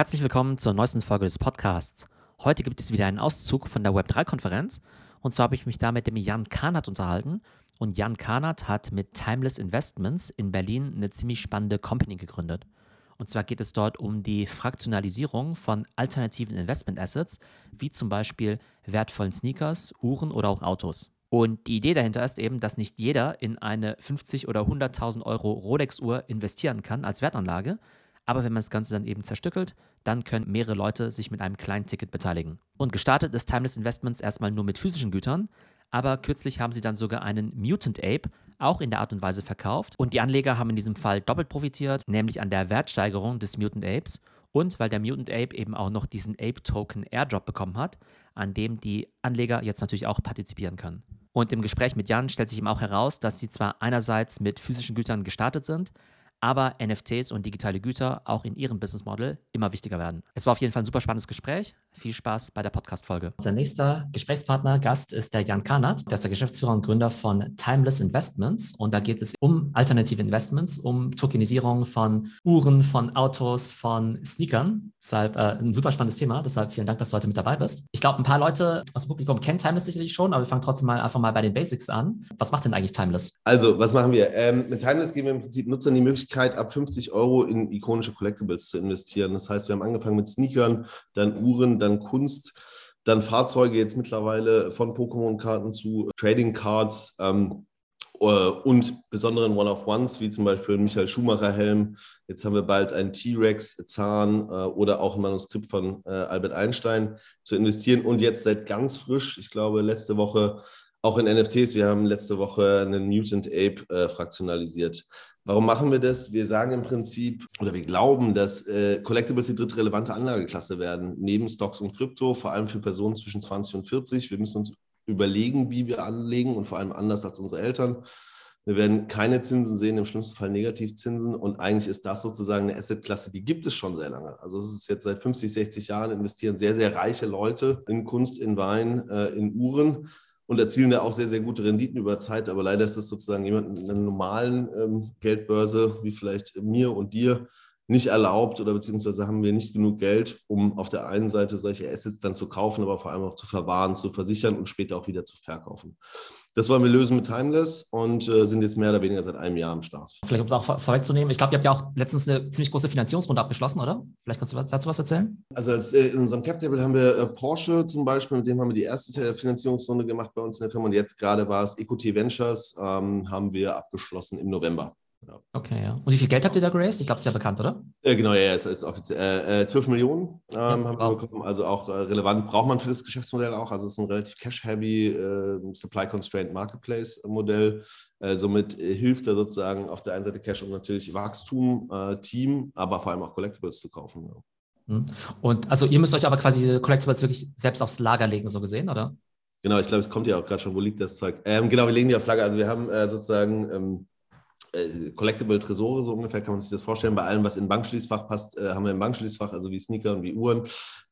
Herzlich willkommen zur neuesten Folge des Podcasts. Heute gibt es wieder einen Auszug von der Web3-Konferenz. Und zwar habe ich mich da mit dem Jan Kahnert unterhalten. Und Jan Kahnert hat mit Timeless Investments in Berlin eine ziemlich spannende Company gegründet. Und zwar geht es dort um die Fraktionalisierung von alternativen Investment Assets, wie zum Beispiel wertvollen Sneakers, Uhren oder auch Autos. Und die Idee dahinter ist eben, dass nicht jeder in eine 50 oder 100.000 Euro Rolex-Uhr investieren kann als Wertanlage. Aber wenn man das Ganze dann eben zerstückelt, dann können mehrere Leute sich mit einem kleinen Ticket beteiligen. Und gestartet ist Timeless Investments erstmal nur mit physischen Gütern, aber kürzlich haben sie dann sogar einen Mutant Ape auch in der Art und Weise verkauft. Und die Anleger haben in diesem Fall doppelt profitiert, nämlich an der Wertsteigerung des Mutant Apes und weil der Mutant Ape eben auch noch diesen Ape-Token Airdrop bekommen hat, an dem die Anleger jetzt natürlich auch partizipieren können. Und im Gespräch mit Jan stellt sich eben auch heraus, dass sie zwar einerseits mit physischen Gütern gestartet sind, aber NFTs und digitale Güter auch in ihrem Business Model immer wichtiger werden. Es war auf jeden Fall ein super spannendes Gespräch. Viel Spaß bei der Podcast-Folge. Unser nächster Gesprächspartner, Gast ist der Jan Karnat. Der ist der Geschäftsführer und Gründer von Timeless Investments. Und da geht es um alternative Investments, um Tokenisierung von Uhren, von Autos, von Sneakern. Deshalb äh, ein super spannendes Thema. Deshalb vielen Dank, dass du heute mit dabei bist. Ich glaube, ein paar Leute aus dem Publikum kennen Timeless sicherlich schon, aber wir fangen trotzdem mal einfach mal bei den Basics an. Was macht denn eigentlich Timeless? Also, was machen wir? Ähm, mit Timeless geben wir im Prinzip Nutzern die Möglichkeit, ab 50 Euro in ikonische Collectibles zu investieren. Das heißt, wir haben angefangen mit Sneakern, dann Uhren, dann Kunst, dann Fahrzeuge jetzt mittlerweile von Pokémon-Karten zu Trading Cards ähm, äh, und besonderen One-of-Ones, wie zum Beispiel Michael Schumacher-Helm. Jetzt haben wir bald einen T-Rex-Zahn äh, oder auch ein Manuskript von äh, Albert Einstein zu investieren. Und jetzt seit ganz frisch, ich glaube letzte Woche, auch in NFTs. Wir haben letzte Woche einen Mutant Ape äh, fraktionalisiert. Warum machen wir das? Wir sagen im Prinzip oder wir glauben, dass äh, Collectibles die dritte relevante Anlageklasse werden, neben Stocks und Krypto, vor allem für Personen zwischen 20 und 40. Wir müssen uns überlegen, wie wir anlegen und vor allem anders als unsere Eltern. Wir werden keine Zinsen sehen, im schlimmsten Fall Negativzinsen. Und eigentlich ist das sozusagen eine Assetklasse, die gibt es schon sehr lange. Also es ist jetzt seit 50, 60 Jahren investieren sehr, sehr reiche Leute in Kunst, in Wein, äh, in Uhren und erzielen da auch sehr, sehr gute Renditen über Zeit. Aber leider ist das sozusagen jemanden in einer normalen ähm, Geldbörse, wie vielleicht mir und dir, nicht erlaubt oder beziehungsweise haben wir nicht genug Geld, um auf der einen Seite solche Assets dann zu kaufen, aber vor allem auch zu verwahren, zu versichern und später auch wieder zu verkaufen. Das wollen wir lösen mit Timeless und äh, sind jetzt mehr oder weniger seit einem Jahr am Start. Vielleicht um es auch vor vorwegzunehmen, ich glaube, ihr habt ja auch letztens eine ziemlich große Finanzierungsrunde abgeschlossen, oder? Vielleicht kannst du dazu was erzählen? Also als, äh, in unserem Cap Table haben wir äh, Porsche zum Beispiel, mit dem haben wir die erste äh, Finanzierungsrunde gemacht bei uns in der Firma und jetzt gerade war es EQT Ventures, ähm, haben wir abgeschlossen im November. Ja. Okay, ja. Und wie viel Geld habt ihr da geraced? Ich glaube, es ist ja bekannt, oder? Äh, genau, ja, es ist offiziell. Äh, 12 äh, Millionen ähm, ja, haben wow. wir bekommen. Also auch äh, relevant braucht man für das Geschäftsmodell auch. Also es ist ein relativ cash-heavy, äh, supply-constrained Marketplace-Modell. Äh, somit hilft er sozusagen auf der einen Seite Cash und natürlich Wachstum, Team, aber vor allem auch Collectibles zu kaufen. Ja. Hm. Und also ihr müsst euch aber quasi die Collectibles wirklich selbst aufs Lager legen, so gesehen, oder? Genau, ich glaube, es kommt ja auch gerade schon, wo liegt das Zeug? Ähm, genau, wir legen die aufs Lager. Also wir haben sozusagen ähm, äh, Collectible Tresore, so ungefähr kann man sich das vorstellen. Bei allem, was in Bankschließfach passt, äh, haben wir ein Bankschließfach, also wie Sneaker und wie Uhren.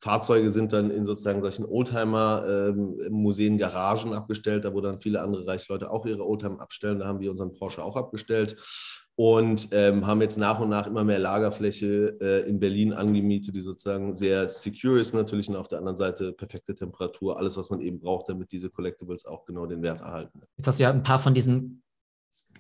Fahrzeuge sind dann in sozusagen solchen Oldtimer-Museen, ähm, Garagen abgestellt, da wo dann viele andere Reichleute auch ihre Oldtimer abstellen. Da haben wir unseren Porsche auch abgestellt und ähm, haben jetzt nach und nach immer mehr Lagerfläche äh, in Berlin angemietet, die sozusagen sehr secure ist natürlich und auf der anderen Seite perfekte Temperatur, alles, was man eben braucht, damit diese Collectibles auch genau den Wert erhalten. Jetzt hast du ja ein paar von diesen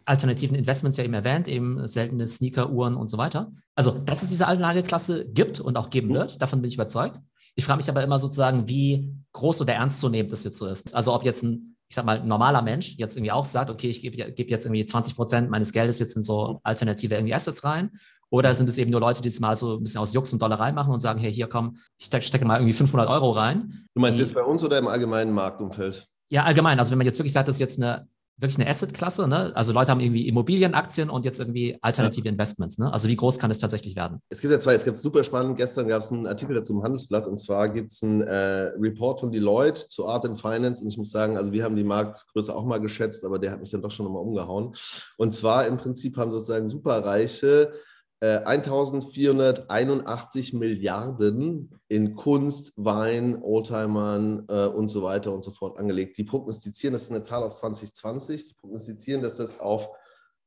alternativen Investments ja eben erwähnt, eben seltene Sneaker, Uhren und so weiter. Also, dass es diese Anlageklasse gibt und auch geben mhm. wird, davon bin ich überzeugt. Ich frage mich aber immer sozusagen, wie groß oder ernstzunehmend das jetzt so ist. Also, ob jetzt ein, ich sag mal, normaler Mensch jetzt irgendwie auch sagt, okay, ich gebe geb jetzt irgendwie 20 Prozent meines Geldes jetzt in so alternative irgendwie Assets rein. Oder sind es eben nur Leute, die es mal so ein bisschen aus Jux und Dollerei machen und sagen, hey, hier komm, ich stecke mal irgendwie 500 Euro rein. Du meinst die, jetzt bei uns oder im allgemeinen Marktumfeld? Ja, allgemein. Also wenn man jetzt wirklich sagt, das ist jetzt eine wirklich eine Asset-Klasse. Ne? Also Leute haben irgendwie Immobilienaktien und jetzt irgendwie alternative ja. Investments. Ne? Also wie groß kann es tatsächlich werden? Es gibt ja zwei, es gibt super spannend. Gestern gab es einen Artikel dazu im Handelsblatt und zwar gibt es einen äh, Report von Deloitte zu Art and Finance und ich muss sagen, also wir haben die Marktgröße auch mal geschätzt, aber der hat mich dann doch schon nochmal umgehauen. Und zwar im Prinzip haben sozusagen superreiche 1481 äh, Milliarden in Kunst, Wein, Oldtimern äh, und so weiter und so fort angelegt. Die prognostizieren, das ist eine Zahl aus 2020, die prognostizieren, dass das auf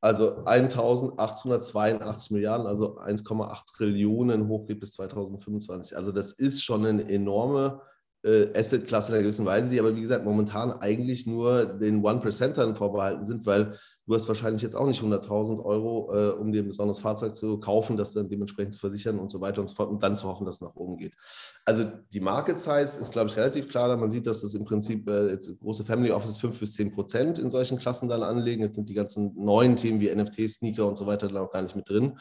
Also 1882 Milliarden, also 1,8 Trillionen hochgeht bis 2025. Also das ist schon eine enorme äh, Asset-Klasse in einer gewissen Weise, die aber wie gesagt momentan eigentlich nur den One-Percentern vorbehalten sind, weil du hast wahrscheinlich jetzt auch nicht 100.000 Euro, äh, um dir ein besonderes Fahrzeug zu kaufen, das dann dementsprechend zu versichern und so weiter und so fort und dann zu hoffen, dass es nach oben geht. Also die Market Size ist, glaube ich, relativ klar. Man sieht, dass das im Prinzip äh, jetzt große Family Offices 5 bis 10 Prozent in solchen Klassen dann anlegen. Jetzt sind die ganzen neuen Themen wie NFT, Sneaker und so weiter dann auch gar nicht mit drin.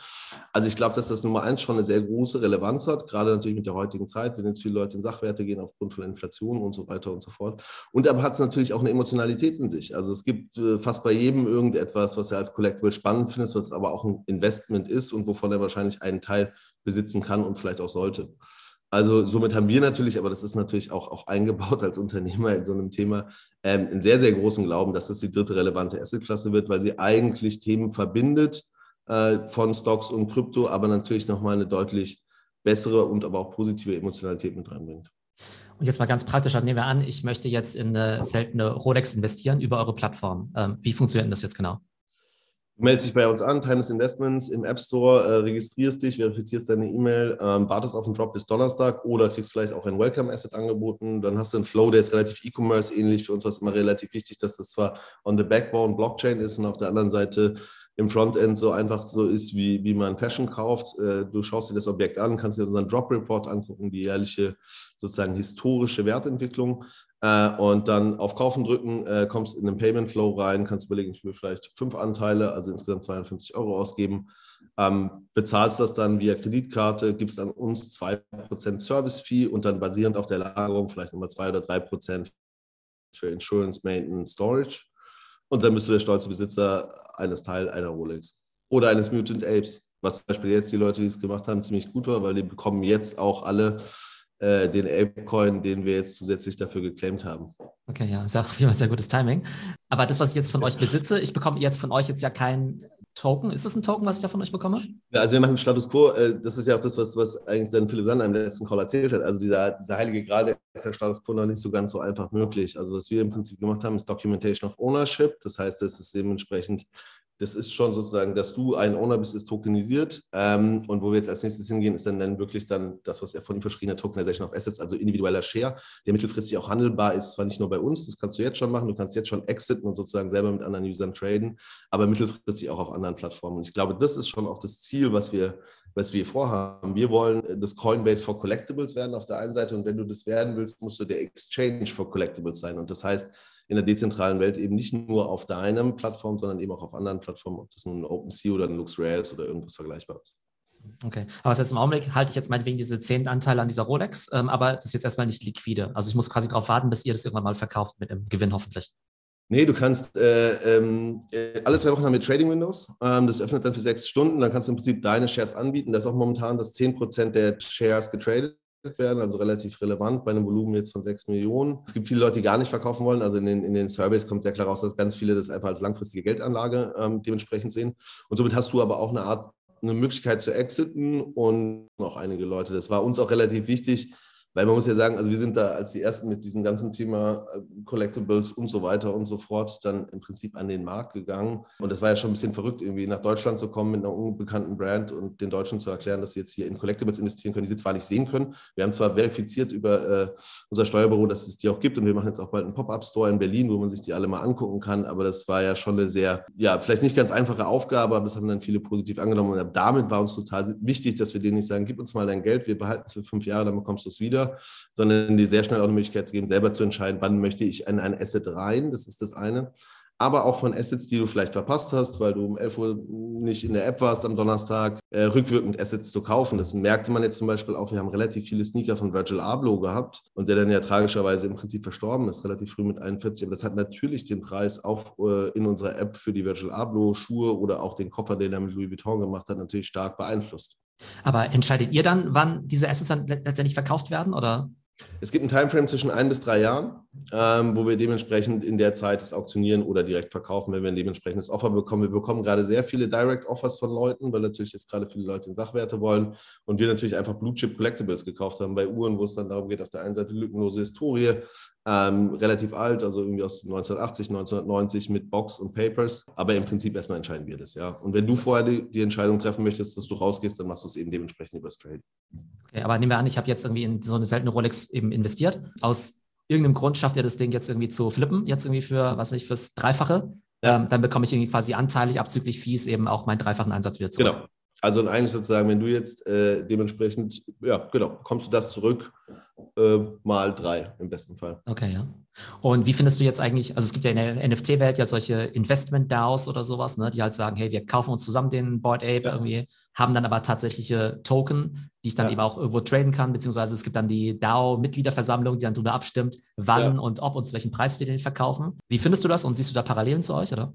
Also ich glaube, dass das Nummer eins schon eine sehr große Relevanz hat, gerade natürlich mit der heutigen Zeit, wenn jetzt viele Leute in Sachwerte gehen aufgrund von Inflation und so weiter und so fort. Und aber hat es natürlich auch eine Emotionalität in sich. Also es gibt äh, fast bei jedem irgendetwas, was er als Collectible spannend findet, was aber auch ein Investment ist und wovon er wahrscheinlich einen Teil besitzen kann und vielleicht auch sollte. Also somit haben wir natürlich, aber das ist natürlich auch, auch eingebaut als Unternehmer in so einem Thema, ähm, einen sehr, sehr großen Glauben, dass das die dritte relevante Assetklasse wird, weil sie eigentlich Themen verbindet äh, von Stocks und Krypto, aber natürlich nochmal eine deutlich bessere und aber auch positive Emotionalität mit reinbringt. Und jetzt mal ganz praktisch, nehmen wir an, ich möchte jetzt in eine seltene Rolex investieren über eure Plattform. Ähm, wie funktioniert denn das jetzt genau? Du meldest dich bei uns an, Timeless Investments im App Store, äh, registrierst dich, verifizierst deine E-Mail, ähm, wartest auf den Drop bis Donnerstag oder kriegst vielleicht auch ein Welcome Asset angeboten. Dann hast du einen Flow, der ist relativ E-Commerce ähnlich. Für uns war es immer relativ wichtig, dass das zwar on the backbone Blockchain ist und auf der anderen Seite im Frontend so einfach so ist, wie, wie man Fashion kauft. Äh, du schaust dir das Objekt an, kannst dir unseren Drop Report angucken, die jährliche sozusagen historische Wertentwicklung. Äh, und dann auf Kaufen drücken, äh, kommst in den Payment Flow rein, kannst überlegen, ich will vielleicht fünf Anteile, also insgesamt 250 Euro ausgeben, ähm, bezahlst das dann via Kreditkarte, gibst an uns 2% Service-Fee und dann basierend auf der Lagerung vielleicht nochmal 2 oder 3% für Insurance, Maintenance, Storage. Und dann bist du der stolze Besitzer eines Teil einer Rolex oder eines Mutant Apes, was zum Beispiel jetzt die Leute, die es gemacht haben, ziemlich gut war, weil die bekommen jetzt auch alle äh, den Apecoin, den wir jetzt zusätzlich dafür geclaimt haben. Okay, ja, jeden Fall sehr gutes Timing. Aber das, was ich jetzt von euch besitze, ich bekomme jetzt von euch jetzt ja kein Token. Ist das ein Token, was ich da von euch bekomme? Ja, also wir machen Status Quo. Äh, das ist ja auch das, was, was eigentlich dann Philipp Sander im letzten Call erzählt hat. Also dieser, dieser heilige Grad ist der Status Quo noch nicht so ganz so einfach möglich. Also was wir im Prinzip gemacht haben, ist Documentation of Ownership. Das heißt, es ist dementsprechend das ist schon sozusagen, dass du ein Owner bist, ist tokenisiert. Ähm, und wo wir jetzt als nächstes hingehen, ist dann, dann wirklich dann das, was er von ihm verschrieben hat, Tokenization of Assets, also individueller Share, der mittelfristig auch handelbar ist, zwar nicht nur bei uns, das kannst du jetzt schon machen, du kannst jetzt schon exiten und sozusagen selber mit anderen Usern traden, aber mittelfristig auch auf anderen Plattformen. Und ich glaube, das ist schon auch das Ziel, was wir, was wir vorhaben. Wir wollen das Coinbase for Collectibles werden auf der einen Seite und wenn du das werden willst, musst du der Exchange for Collectibles sein. Und das heißt, in der dezentralen Welt eben nicht nur auf deinem Plattform, sondern eben auch auf anderen Plattformen, ob das nun ein OpenSea oder ein LuxRare ist oder irgendwas Vergleichbares. Okay, aber jetzt im Augenblick halte ich jetzt meinetwegen diese 10 Anteile an dieser Rolex, ähm, aber das ist jetzt erstmal nicht liquide. Also ich muss quasi darauf warten, bis ihr das irgendwann mal verkauft mit dem Gewinn hoffentlich. Nee, du kannst äh, ähm, äh, alle zwei Wochen haben wir Trading Windows. Ähm, das öffnet dann für sechs Stunden. Dann kannst du im Prinzip deine Shares anbieten. Da ist auch momentan das 10% der Shares getradet werden, also relativ relevant bei einem Volumen jetzt von 6 Millionen. Es gibt viele Leute, die gar nicht verkaufen wollen. Also in den, in den Surveys kommt sehr klar raus, dass ganz viele das einfach als langfristige Geldanlage ähm, dementsprechend sehen. Und somit hast du aber auch eine Art, eine Möglichkeit zu exiten und noch einige Leute. Das war uns auch relativ wichtig, weil man muss ja sagen, also wir sind da als die Ersten mit diesem ganzen Thema äh, Collectibles und so weiter und so fort dann im Prinzip an den Markt gegangen. Und das war ja schon ein bisschen verrückt, irgendwie nach Deutschland zu kommen mit einer unbekannten Brand und den Deutschen zu erklären, dass sie jetzt hier in Collectibles investieren können, die sie zwar nicht sehen können. Wir haben zwar verifiziert über äh, unser Steuerbüro, dass es die auch gibt und wir machen jetzt auch bald einen Pop-Up-Store in Berlin, wo man sich die alle mal angucken kann. Aber das war ja schon eine sehr, ja, vielleicht nicht ganz einfache Aufgabe, aber das haben dann viele positiv angenommen. Und damit war uns total wichtig, dass wir denen nicht sagen, gib uns mal dein Geld, wir behalten es für fünf Jahre, dann bekommst du es wieder wieder, sondern die sehr schnell auch eine Möglichkeit zu geben, selber zu entscheiden, wann möchte ich in ein Asset rein. Das ist das eine aber auch von Assets, die du vielleicht verpasst hast, weil du um 11 Uhr nicht in der App warst am Donnerstag, äh, rückwirkend Assets zu kaufen. Das merkte man jetzt zum Beispiel auch. Wir haben relativ viele Sneaker von Virgil Abloh gehabt und der dann ja tragischerweise im Prinzip verstorben ist, relativ früh mit 41. Aber das hat natürlich den Preis auch äh, in unserer App für die Virgil Abloh Schuhe oder auch den Koffer, den er mit Louis Vuitton gemacht hat, natürlich stark beeinflusst. Aber entscheidet ihr dann, wann diese Assets dann letztendlich verkauft werden? Oder? Es gibt einen Timeframe zwischen ein bis drei Jahren. Ähm, wo wir dementsprechend in der Zeit das auktionieren oder direkt verkaufen, wenn wir ein dementsprechendes Offer bekommen. Wir bekommen gerade sehr viele Direct Offers von Leuten, weil natürlich jetzt gerade viele Leute in Sachwerte wollen und wir natürlich einfach Blue Chip Collectibles gekauft haben bei Uhren, wo es dann darum geht, auf der einen Seite lückenlose Historie, ähm, relativ alt, also irgendwie aus 1980, 1990 mit Box und Papers. Aber im Prinzip erstmal entscheiden wir das, ja. Und wenn du vorher die, die Entscheidung treffen möchtest, dass du rausgehst, dann machst du es eben dementsprechend über Trade. Okay, aber nehmen wir an, ich habe jetzt irgendwie in so eine seltene Rolex eben investiert. Aus irgendeinem Grund schafft ihr das Ding jetzt irgendwie zu flippen, jetzt irgendwie für, was nicht, fürs Dreifache. Ja. Ähm, dann bekomme ich irgendwie quasi anteilig abzüglich Fees eben auch meinen dreifachen Einsatz wieder zurück. Genau. Also eigentlich sozusagen, wenn du jetzt äh, dementsprechend, ja, genau, kommst du das zurück äh, mal drei im besten Fall. Okay, ja. Und wie findest du jetzt eigentlich, also es gibt ja in der NFC-Welt ja solche Investment-DAOs oder sowas, ne, die halt sagen, hey, wir kaufen uns zusammen den Board Ape ja. irgendwie, haben dann aber tatsächliche Token, die ich dann ja. eben auch irgendwo traden kann, beziehungsweise es gibt dann die DAO-Mitgliederversammlung, die dann darüber abstimmt, wann ja. und ob und zu welchem Preis wir den verkaufen. Wie findest du das und siehst du da Parallelen zu euch, oder?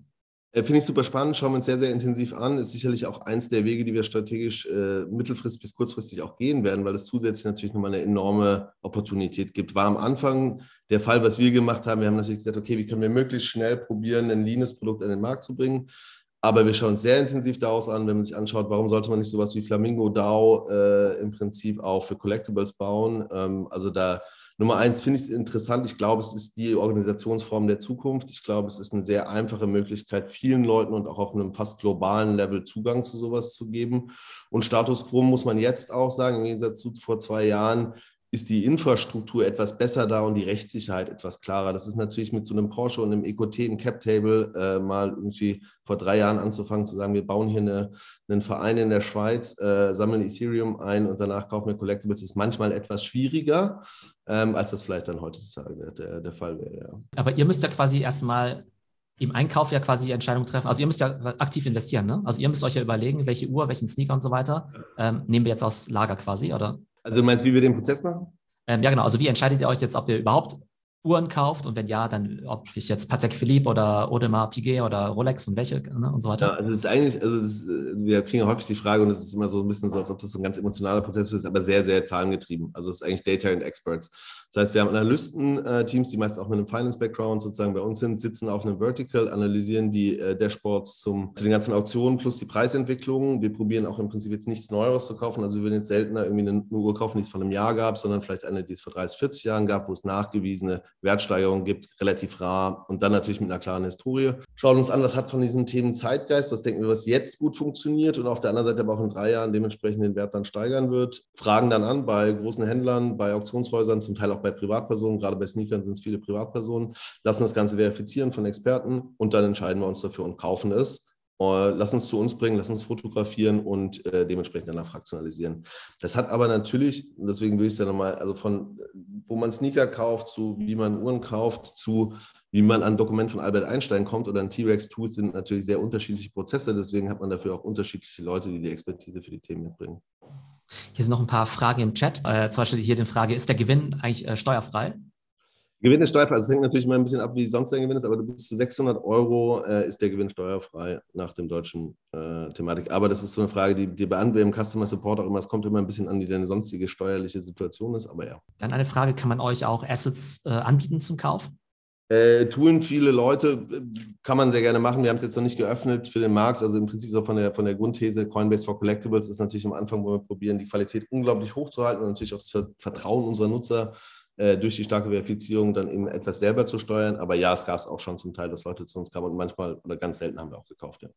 Äh, finde ich super spannend, schauen wir uns sehr, sehr intensiv an. Ist sicherlich auch eins der Wege, die wir strategisch äh, mittelfristig bis kurzfristig auch gehen werden, weil es zusätzlich natürlich nochmal eine enorme Opportunität gibt. War am Anfang der Fall, was wir gemacht haben. Wir haben natürlich gesagt, okay, wie können wir möglichst schnell probieren, ein leanes Produkt an den Markt zu bringen. Aber wir schauen uns sehr intensiv daraus an, wenn man sich anschaut, warum sollte man nicht sowas wie Flamingo DAO äh, im Prinzip auch für Collectibles bauen. Ähm, also da Nummer eins finde ich es interessant. Ich glaube, es ist die Organisationsform der Zukunft. Ich glaube, es ist eine sehr einfache Möglichkeit, vielen Leuten und auch auf einem fast globalen Level Zugang zu sowas zu geben. Und Status quo muss man jetzt auch sagen, im Gegensatz zu vor zwei Jahren, ist die Infrastruktur etwas besser da und die Rechtssicherheit etwas klarer. Das ist natürlich mit so einem Porsche und einem EcoT, einem Cap-Table äh, mal irgendwie vor drei Jahren anzufangen zu sagen, wir bauen hier eine, einen Verein in der Schweiz, äh, sammeln Ethereum ein und danach kaufen wir Collectibles, ist manchmal etwas schwieriger, ähm, als das vielleicht dann heutzutage der, der Fall wäre. Ja. Aber ihr müsst ja quasi erstmal im Einkauf ja quasi die Entscheidung treffen. Also ihr müsst ja aktiv investieren, ne? Also ihr müsst euch ja überlegen, welche Uhr, welchen Sneaker und so weiter ähm, nehmen wir jetzt aus Lager quasi, oder? Also du meinst, wie wir den Prozess machen? Ähm, ja, genau. Also wie entscheidet ihr euch jetzt, ob ihr überhaupt Uhren kauft und wenn ja, dann ob ich jetzt Patek Philippe oder Audemars Piguet oder Rolex und welche ne, und so weiter. Ja, also es ist eigentlich, also ist, wir kriegen ja häufig die Frage und es ist immer so ein bisschen so, als ob das so ein ganz emotionaler Prozess ist, aber sehr, sehr zahlengetrieben. Also es ist eigentlich Data and Experts. Das heißt, wir haben Analysten-Teams, die meist auch mit einem Finance-Background sozusagen bei uns sind, sitzen auf einem Vertical, analysieren die äh, Dashboards zum, zu den ganzen Auktionen plus die Preisentwicklung. Wir probieren auch im Prinzip jetzt nichts Neues zu kaufen. Also wir würden jetzt seltener irgendwie eine Uhr kaufen, die es vor einem Jahr gab, sondern vielleicht eine, die es vor 30, 40 Jahren gab, wo es nachgewiesene Wertsteigerungen gibt, relativ rar und dann natürlich mit einer klaren Historie. Schauen uns an, was hat von diesen Themen Zeitgeist, was denken wir, was jetzt gut funktioniert und auf der anderen Seite aber auch in drei Jahren dementsprechend den Wert dann steigern wird. Fragen dann an bei großen Händlern, bei Auktionshäusern, zum Teil auch bei Privatpersonen, gerade bei Sneakern sind es viele Privatpersonen, lassen das Ganze verifizieren von Experten und dann entscheiden wir uns dafür und kaufen es. Äh, lassen es zu uns bringen, lassen es fotografieren und äh, dementsprechend danach fraktionalisieren. Das hat aber natürlich, deswegen will ich es ja nochmal, also von wo man Sneaker kauft, zu wie man Uhren kauft, zu wie man an ein Dokument von Albert Einstein kommt oder ein T-Rex tut, sind natürlich sehr unterschiedliche Prozesse. Deswegen hat man dafür auch unterschiedliche Leute, die die Expertise für die Themen mitbringen. Hier sind noch ein paar Fragen im Chat. Äh, zum Beispiel hier die Frage, ist der Gewinn eigentlich äh, steuerfrei? Gewinn ist steuerfrei. Also es hängt natürlich mal ein bisschen ab, wie sonst der Gewinn ist, aber bis zu 600 Euro äh, ist der Gewinn steuerfrei nach dem deutschen äh, Thematik. Aber das ist so eine Frage, die, die beantwortet im Customer Support auch immer. Es kommt immer ein bisschen an, wie deine sonstige steuerliche Situation ist, aber ja. Dann eine Frage, kann man euch auch Assets äh, anbieten zum Kauf? Äh, tun viele Leute, kann man sehr gerne machen. Wir haben es jetzt noch nicht geöffnet für den Markt. Also im Prinzip so von der, von der Grundthese Coinbase for Collectibles ist natürlich am Anfang, wo wir probieren, die Qualität unglaublich hochzuhalten und natürlich auch das Vertrauen unserer Nutzer äh, durch die starke Verifizierung dann eben etwas selber zu steuern. Aber ja, es gab es auch schon zum Teil, dass Leute zu uns kamen und manchmal oder ganz selten haben wir auch gekauft. Ja.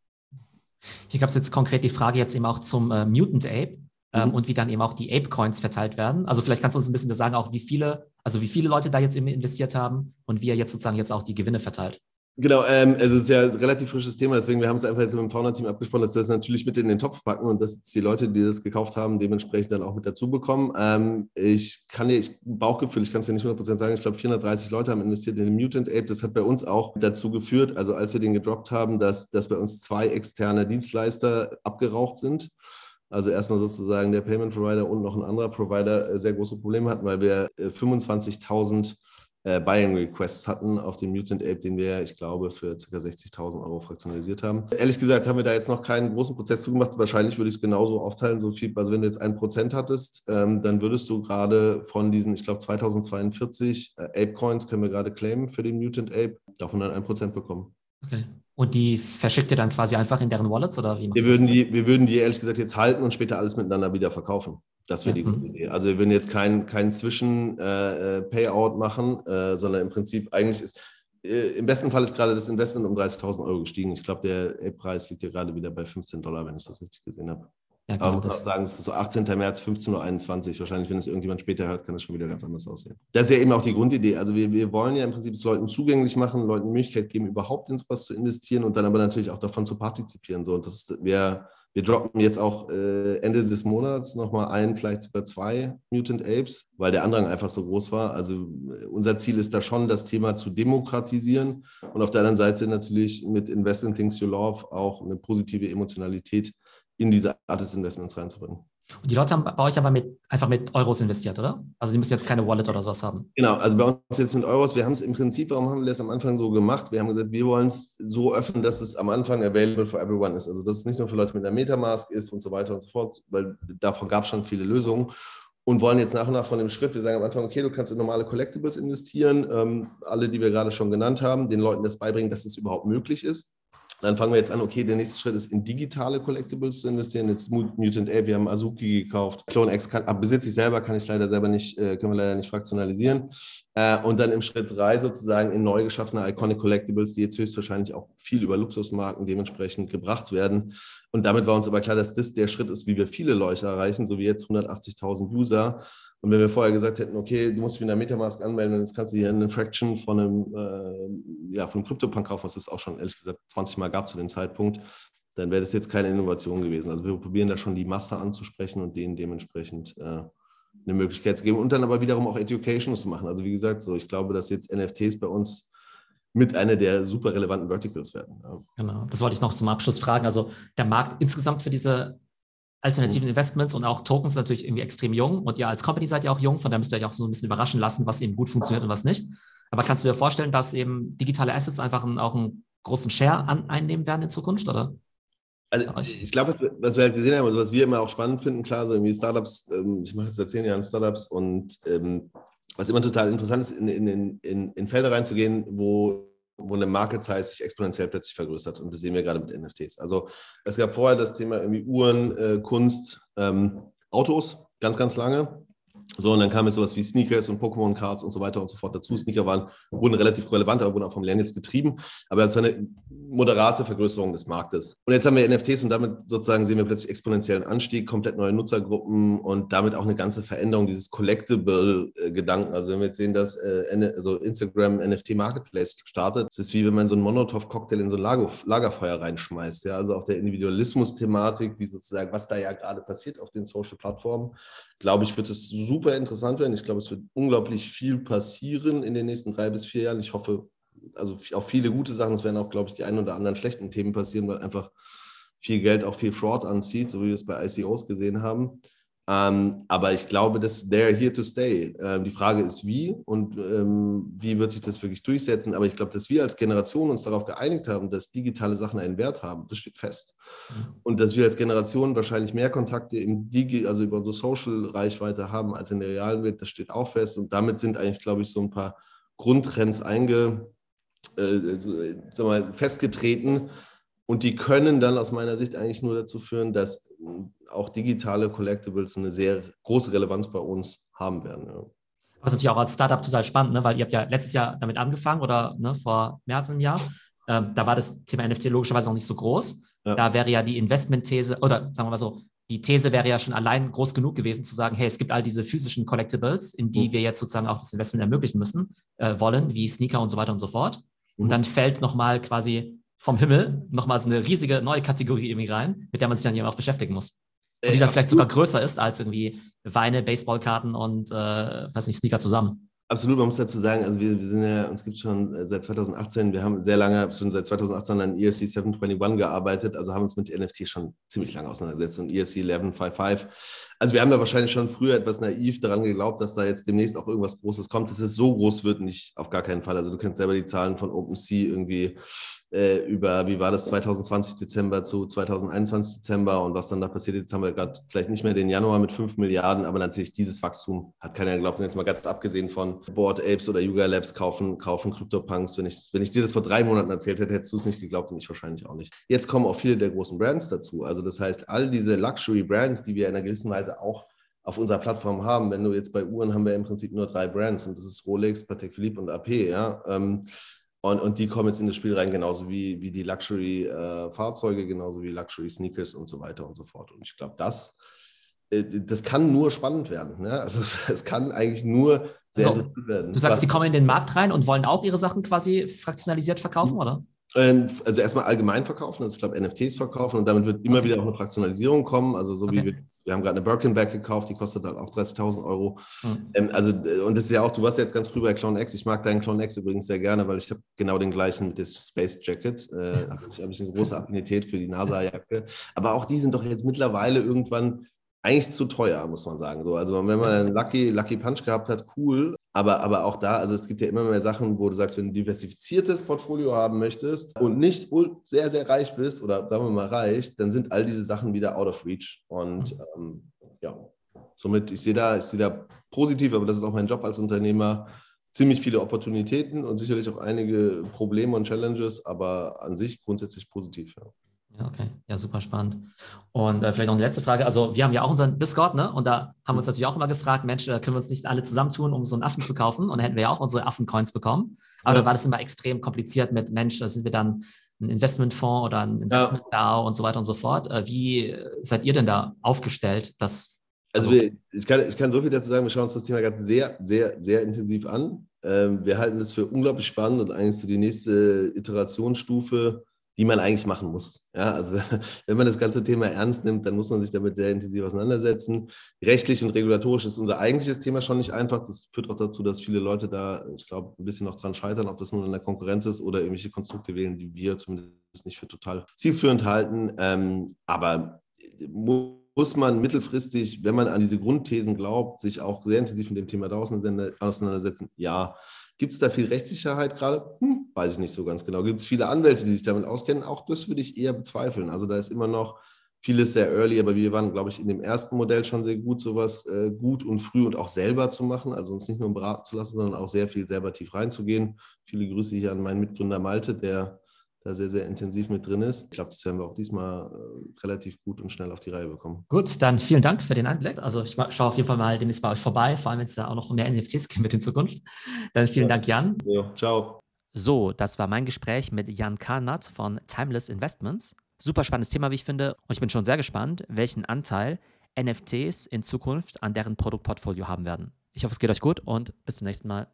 Hier gab es jetzt konkret die Frage jetzt eben auch zum äh, Mutant Ape ähm, mhm. und wie dann eben auch die Ape-Coins verteilt werden. Also vielleicht kannst du uns ein bisschen sagen, auch wie viele, also wie viele Leute da jetzt eben investiert haben und wie er jetzt sozusagen jetzt auch die Gewinne verteilt. Genau, ähm, also es ist ja ein relativ frisches Thema, deswegen wir haben es einfach jetzt mit dem Founder-Team abgesprochen, dass wir das natürlich mit in den Topf packen und dass die Leute, die das gekauft haben, dementsprechend dann auch mit dazu bekommen. Ähm, ich kann dir, ich Bauchgefühl, ich kann es ja nicht 100% sagen, ich glaube 430 Leute haben investiert in den Mutant Ape. Das hat bei uns auch dazu geführt, also als wir den gedroppt haben, dass, dass bei uns zwei externe Dienstleister abgeraucht sind also erstmal sozusagen der Payment Provider und noch ein anderer Provider äh, sehr große Probleme hatten, weil wir 25.000 äh, Buying Requests hatten auf dem Mutant Ape, den wir, ich glaube, für ca. 60.000 Euro fraktionalisiert haben. Ehrlich gesagt haben wir da jetzt noch keinen großen Prozess zugemacht. Wahrscheinlich würde ich es genauso aufteilen, so viel, also wenn du jetzt ein Prozent hattest, ähm, dann würdest du gerade von diesen, ich glaube, 2042 äh, Ape Coins können wir gerade claimen für den Mutant Ape, davon dann ein Prozent bekommen. Okay. Und die verschickt ihr dann quasi einfach in deren Wallets oder wie? Wir würden, die, wir würden die ehrlich gesagt jetzt halten und später alles miteinander wieder verkaufen. Das wäre die Idee. Also wir würden jetzt keinen kein Zwischen-Payout äh, äh machen, äh, sondern im Prinzip eigentlich ist, äh, im besten Fall ist gerade das Investment um 30.000 Euro gestiegen. Ich glaube, der Preis liegt ja gerade wieder bei 15 Dollar, wenn ich das richtig gesehen habe. Ja, genau, Aber muss auch sagen, es ist so 18. März, 15.21 Uhr. Wahrscheinlich, wenn es irgendjemand später hört, kann es schon wieder ganz anders aussehen. Das ist ja eben auch die Grundidee. Also wir, wir wollen ja im Prinzip es Leuten zugänglich machen, Leuten die Möglichkeit geben, überhaupt in sowas zu investieren und dann aber natürlich auch davon zu partizipieren. So, und das wäre wir droppen jetzt auch äh, Ende des Monats nochmal ein, vielleicht sogar zwei Mutant Apes, weil der Andrang einfach so groß war. Also äh, unser Ziel ist da schon, das Thema zu demokratisieren und auf der anderen Seite natürlich mit Invest in Things You Love auch eine positive Emotionalität in diese Art des Investments reinzubringen. Und die Leute haben bei euch aber mit, einfach mit Euros investiert, oder? Also die müssen jetzt keine Wallet oder sowas haben. Genau, also bei uns jetzt mit Euros, wir haben es im Prinzip, warum haben wir das am Anfang so gemacht? Wir haben gesagt, wir wollen es so öffnen, dass es am Anfang available for everyone ist. Also dass es nicht nur für Leute mit einer Metamask ist und so weiter und so fort, weil davon gab es schon viele Lösungen. Und wollen jetzt nach und nach von dem Schritt, wir sagen am Anfang, okay, du kannst in normale Collectibles investieren, ähm, alle, die wir gerade schon genannt haben, den Leuten das beibringen, dass es überhaupt möglich ist. Dann fangen wir jetzt an, okay, der nächste Schritt ist in digitale Collectibles zu investieren. Jetzt Mutant Ape, wir haben Azuki gekauft. Clone X kann, besitze ich selber, kann ich leider selber nicht, äh, können wir leider nicht fraktionalisieren. Äh, und dann im Schritt drei sozusagen in neu geschaffene Iconic Collectibles, die jetzt höchstwahrscheinlich auch viel über Luxusmarken dementsprechend gebracht werden. Und damit war uns aber klar, dass das der Schritt ist, wie wir viele Leute erreichen, so wie jetzt 180.000 User und wenn wir vorher gesagt hätten, okay, du musst dich mit einer Metamask anmelden und jetzt kannst du hier eine Fraction von einem, äh, ja, einem CryptoPunk kaufen, was es auch schon ehrlich gesagt 20 Mal gab zu dem Zeitpunkt, dann wäre das jetzt keine Innovation gewesen. Also wir probieren da schon die Masse anzusprechen und denen dementsprechend äh, eine Möglichkeit zu geben und dann aber wiederum auch Education zu machen. Also wie gesagt, so ich glaube, dass jetzt NFTs bei uns mit einer der super relevanten Verticals werden. Genau, das wollte ich noch zum Abschluss fragen. Also der Markt insgesamt für diese alternativen mhm. Investments und auch Tokens natürlich irgendwie extrem jung. Und ihr als Company seid ja auch jung, von daher müsst ihr euch auch so ein bisschen überraschen lassen, was eben gut funktioniert und was nicht. Aber kannst du dir vorstellen, dass eben digitale Assets einfach einen, auch einen großen Share an, einnehmen werden in Zukunft, oder? Also ich glaube, was, was, wir halt gesehen haben, also was wir immer auch spannend finden, klar, so irgendwie Startups, ähm, ich mache jetzt seit zehn Jahren Startups und ähm, was immer total interessant ist, in, in, in, in Felder reinzugehen, wo wo eine Market Size sich exponentiell plötzlich vergrößert. Und das sehen wir gerade mit NFTs. Also es gab vorher das Thema irgendwie Uhren, äh, Kunst, ähm, Autos, ganz, ganz lange. So, und dann kam jetzt sowas wie Sneakers und Pokémon-Cards und so weiter und so fort dazu. Sneaker waren, wurden relativ relevant, aber wurden auch vom Millennials getrieben. Aber es war eine moderate Vergrößerung des Marktes. Und jetzt haben wir NFTs und damit sozusagen sehen wir plötzlich exponentiellen Anstieg, komplett neue Nutzergruppen und damit auch eine ganze Veränderung dieses Collectible-Gedanken. Also wenn wir jetzt sehen, dass äh, also Instagram NFT Marketplace startet, es ist wie wenn man so einen Monotov-Cocktail in so ein Lager, Lagerfeuer reinschmeißt. Ja? Also auch der Individualismus-Thematik, wie sozusagen, was da ja gerade passiert auf den Social-Plattformen, glaube ich, wird es super interessant werden. Ich glaube, es wird unglaublich viel passieren in den nächsten drei bis vier Jahren. Ich hoffe, also auch viele gute Sachen. Es werden auch, glaube ich, die ein oder anderen schlechten Themen passieren, weil einfach viel Geld auch viel Fraud anzieht, so wie wir es bei ICOs gesehen haben. Ähm, aber ich glaube, dass they're here to stay. Ähm, die Frage ist, wie und ähm, wie wird sich das wirklich durchsetzen. Aber ich glaube, dass wir als Generation uns darauf geeinigt haben, dass digitale Sachen einen Wert haben, das steht fest. Mhm. Und dass wir als Generation wahrscheinlich mehr Kontakte im Digi, also über unsere Social-Reichweite haben als in der realen Welt, das steht auch fest. Und damit sind eigentlich, glaube ich, so ein paar Grundtrends einge, äh, sag mal, festgetreten. Und die können dann aus meiner Sicht eigentlich nur dazu führen, dass auch digitale Collectibles eine sehr große Relevanz bei uns haben werden. Ja. Was natürlich auch als Startup total spannend, ne? weil ihr habt ja letztes Jahr damit angefangen oder ne, vor mehr als einem Jahr. Ähm, da war das Thema NFT logischerweise noch nicht so groß. Ja. Da wäre ja die Investment-These, oder sagen wir mal so, die These wäre ja schon allein groß genug gewesen, zu sagen, hey, es gibt all diese physischen Collectibles, in die mhm. wir jetzt sozusagen auch das Investment ermöglichen müssen, äh, wollen, wie Sneaker und so weiter und so fort. Und mhm. dann fällt nochmal quasi vom Himmel nochmal so eine riesige neue Kategorie irgendwie rein, mit der man sich dann eben auch beschäftigen muss. Und die dann vielleicht sogar größer ist als irgendwie Weine, Baseballkarten und, äh, weiß nicht, Sneaker zusammen. Absolut, man muss dazu sagen, also wir, wir sind ja, uns gibt schon äh, seit 2018, wir haben sehr lange, schon seit 2018 an ERC 721 gearbeitet, also haben uns mit NFT schon ziemlich lange auseinandergesetzt und ERC 1155 Also wir haben da wahrscheinlich schon früher etwas naiv daran geglaubt, dass da jetzt demnächst auch irgendwas Großes kommt. Dass es so groß wird, nicht auf gar keinen Fall. Also du kennst selber die Zahlen von OpenSea irgendwie äh, über, wie war das, 2020 Dezember zu 2021 Dezember und was dann da passiert. Jetzt haben wir gerade vielleicht nicht mehr den Januar mit 5 Milliarden, aber natürlich dieses Wachstum hat keiner geglaubt. Und jetzt mal ganz abgesehen von Board Apes oder Yuga Labs kaufen, kaufen CryptoPunks. Wenn ich, wenn ich dir das vor drei Monaten erzählt hätte, hättest du es nicht geglaubt und ich wahrscheinlich auch nicht. Jetzt kommen auch viele der großen Brands dazu. Also das heißt, all diese Luxury Brands, die wir in einer gewissen Weise auch auf unserer Plattform haben. Wenn du jetzt bei Uhren haben wir im Prinzip nur drei Brands und das ist Rolex, Patek Philippe und AP, ja. Ähm, und, und die kommen jetzt in das Spiel rein, genauso wie, wie die Luxury-Fahrzeuge, äh, genauso wie Luxury-Sneakers und so weiter und so fort. Und ich glaube, das, äh, das kann nur spannend werden. Ne? Also es kann eigentlich nur sehr so, werden. Du sagst, die kommen in den Markt rein und wollen auch ihre Sachen quasi fraktionalisiert verkaufen, oder? Ähm, also erstmal allgemein verkaufen, also ich glaube NFTs verkaufen und damit wird immer okay. wieder auch eine Fraktionalisierung kommen. Also so okay. wie wir, wir haben gerade eine Birkenback gekauft, die kostet halt auch 30.000 Euro. Mhm. also und das ist ja auch, du warst ja jetzt ganz früh bei Clone X. Ich mag deinen Clone X übrigens sehr gerne, weil ich habe genau den gleichen mit dem Space Jacket. Äh, habe ich, hab ich eine große Affinität für die NASA-Jacke. Aber auch die sind doch jetzt mittlerweile irgendwann eigentlich zu teuer, muss man sagen. So, also wenn man einen Lucky, Lucky Punch gehabt hat, cool. Aber, aber auch da, also es gibt ja immer mehr Sachen, wo du sagst, wenn du ein diversifiziertes Portfolio haben möchtest und nicht sehr, sehr reich bist oder sagen wir mal reich, dann sind all diese Sachen wieder out of reach. Und ähm, ja, somit, ich sehe da, ich sehe da positiv, aber das ist auch mein Job als Unternehmer, ziemlich viele Opportunitäten und sicherlich auch einige Probleme und Challenges, aber an sich grundsätzlich positiv. Ja. Ja, okay. Ja, super spannend. Und äh, vielleicht noch eine letzte Frage. Also, wir haben ja auch unseren Discord, ne? Und da haben wir uns natürlich auch immer gefragt, Mensch, äh, können wir uns nicht alle zusammentun, um so einen Affen zu kaufen? Und dann hätten wir ja auch unsere Affencoins bekommen. Aber ja. da war das immer extrem kompliziert mit, Mensch, da sind wir dann ein Investmentfonds oder ein Investment ja. und so weiter und so fort. Äh, wie seid ihr denn da aufgestellt, dass also, also wir, ich, kann, ich kann so viel dazu sagen, wir schauen uns das Thema gerade sehr, sehr, sehr intensiv an. Ähm, wir halten das für unglaublich spannend und eigentlich so die nächste Iterationsstufe die man eigentlich machen muss. Ja, also wenn man das ganze Thema ernst nimmt, dann muss man sich damit sehr intensiv auseinandersetzen. Rechtlich und regulatorisch ist unser eigentliches Thema schon nicht einfach. Das führt auch dazu, dass viele Leute da, ich glaube, ein bisschen noch dran scheitern, ob das nur in der Konkurrenz ist oder irgendwelche Konstrukte wählen, die wir zumindest nicht für total zielführend halten. Ähm, aber muss man mittelfristig, wenn man an diese Grundthesen glaubt, sich auch sehr intensiv mit dem Thema da auseinandersetzen? Ja. Gibt es da viel Rechtssicherheit gerade? Hm, weiß ich nicht so ganz genau. Gibt es viele Anwälte, die sich damit auskennen? Auch das würde ich eher bezweifeln. Also da ist immer noch vieles sehr early, aber wir waren, glaube ich, in dem ersten Modell schon sehr gut, sowas äh, gut und früh und auch selber zu machen. Also uns nicht nur beraten zu lassen, sondern auch sehr viel selber tief reinzugehen. Viele Grüße hier an meinen Mitgründer Malte, der da sehr, sehr intensiv mit drin ist. Ich glaube, das werden wir auch diesmal äh, relativ gut und schnell auf die Reihe bekommen. Gut, dann vielen Dank für den Einblick. Also ich schaue auf jeden Fall mal demnächst bei euch vorbei, vor allem wenn es da auch noch mehr NFTs gibt mit in Zukunft. Dann vielen ja. Dank, Jan. Ja, ciao. So, das war mein Gespräch mit Jan Karnat von Timeless Investments. Super spannendes Thema, wie ich finde. Und ich bin schon sehr gespannt, welchen Anteil NFTs in Zukunft an deren Produktportfolio haben werden. Ich hoffe, es geht euch gut und bis zum nächsten Mal.